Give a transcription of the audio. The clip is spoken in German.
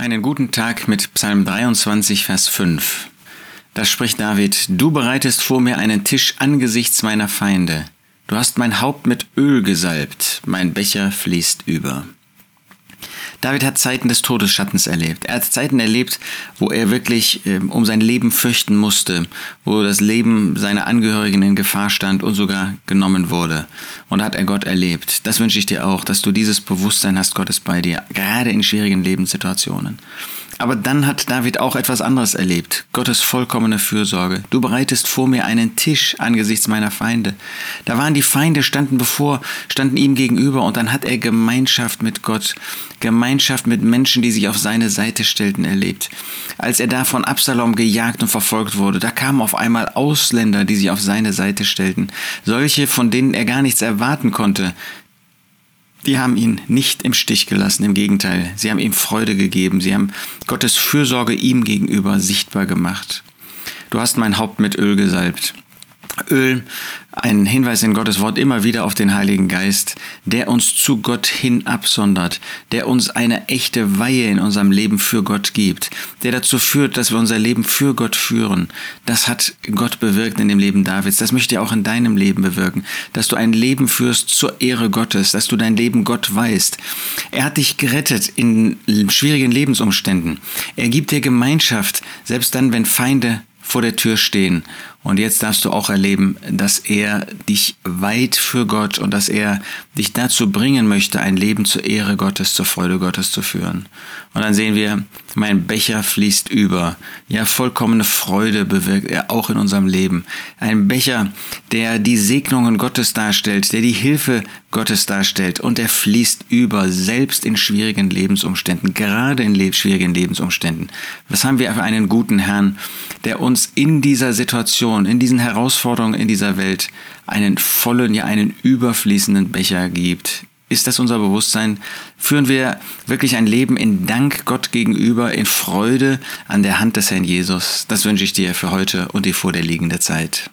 Einen guten Tag mit Psalm 23, Vers 5. Da spricht David, Du bereitest vor mir einen Tisch angesichts meiner Feinde. Du hast mein Haupt mit Öl gesalbt, mein Becher fließt über. David hat Zeiten des Todesschattens erlebt. Er hat Zeiten erlebt, wo er wirklich äh, um sein Leben fürchten musste, wo das Leben seiner Angehörigen in Gefahr stand und sogar genommen wurde. Und da hat er Gott erlebt. Das wünsche ich dir auch, dass du dieses Bewusstsein hast, Gott ist bei dir, gerade in schwierigen Lebenssituationen. Aber dann hat David auch etwas anderes erlebt. Gottes vollkommene Fürsorge. Du bereitest vor mir einen Tisch angesichts meiner Feinde. Da waren die Feinde, standen bevor, standen ihm gegenüber und dann hat er Gemeinschaft mit Gott, Gemeinschaft mit Menschen, die sich auf seine Seite stellten, erlebt. Als er da von Absalom gejagt und verfolgt wurde, da kamen auf einmal Ausländer, die sich auf seine Seite stellten. Solche, von denen er gar nichts erwarten konnte, die haben ihn nicht im Stich gelassen, im Gegenteil, sie haben ihm Freude gegeben, sie haben Gottes Fürsorge ihm gegenüber sichtbar gemacht. Du hast mein Haupt mit Öl gesalbt. Öl, ein Hinweis in Gottes Wort immer wieder auf den Heiligen Geist, der uns zu Gott hin absondert, der uns eine echte Weihe in unserem Leben für Gott gibt, der dazu führt, dass wir unser Leben für Gott führen. Das hat Gott bewirkt in dem Leben Davids. Das möchte er auch in deinem Leben bewirken, dass du ein Leben führst zur Ehre Gottes, dass du dein Leben Gott weißt. Er hat dich gerettet in schwierigen Lebensumständen. Er gibt dir Gemeinschaft, selbst dann, wenn Feinde vor der Tür stehen. Und jetzt darfst du auch erleben, dass er dich weit für Gott und dass er dich dazu bringen möchte, ein Leben zur Ehre Gottes, zur Freude Gottes zu führen. Und dann sehen wir, mein Becher fließt über. Ja, vollkommene Freude bewirkt er auch in unserem Leben. Ein Becher, der die Segnungen Gottes darstellt, der die Hilfe Gottes darstellt und er fließt über, selbst in schwierigen Lebensumständen, gerade in schwierigen Lebensumständen. Was haben wir für einen guten Herrn, der uns in dieser Situation, in diesen Herausforderungen in dieser Welt einen vollen, ja einen überfließenden Becher gibt. Ist das unser Bewusstsein? Führen wir wirklich ein Leben in Dank Gott gegenüber, in Freude an der Hand des Herrn Jesus? Das wünsche ich dir für heute und die vor der liegende Zeit.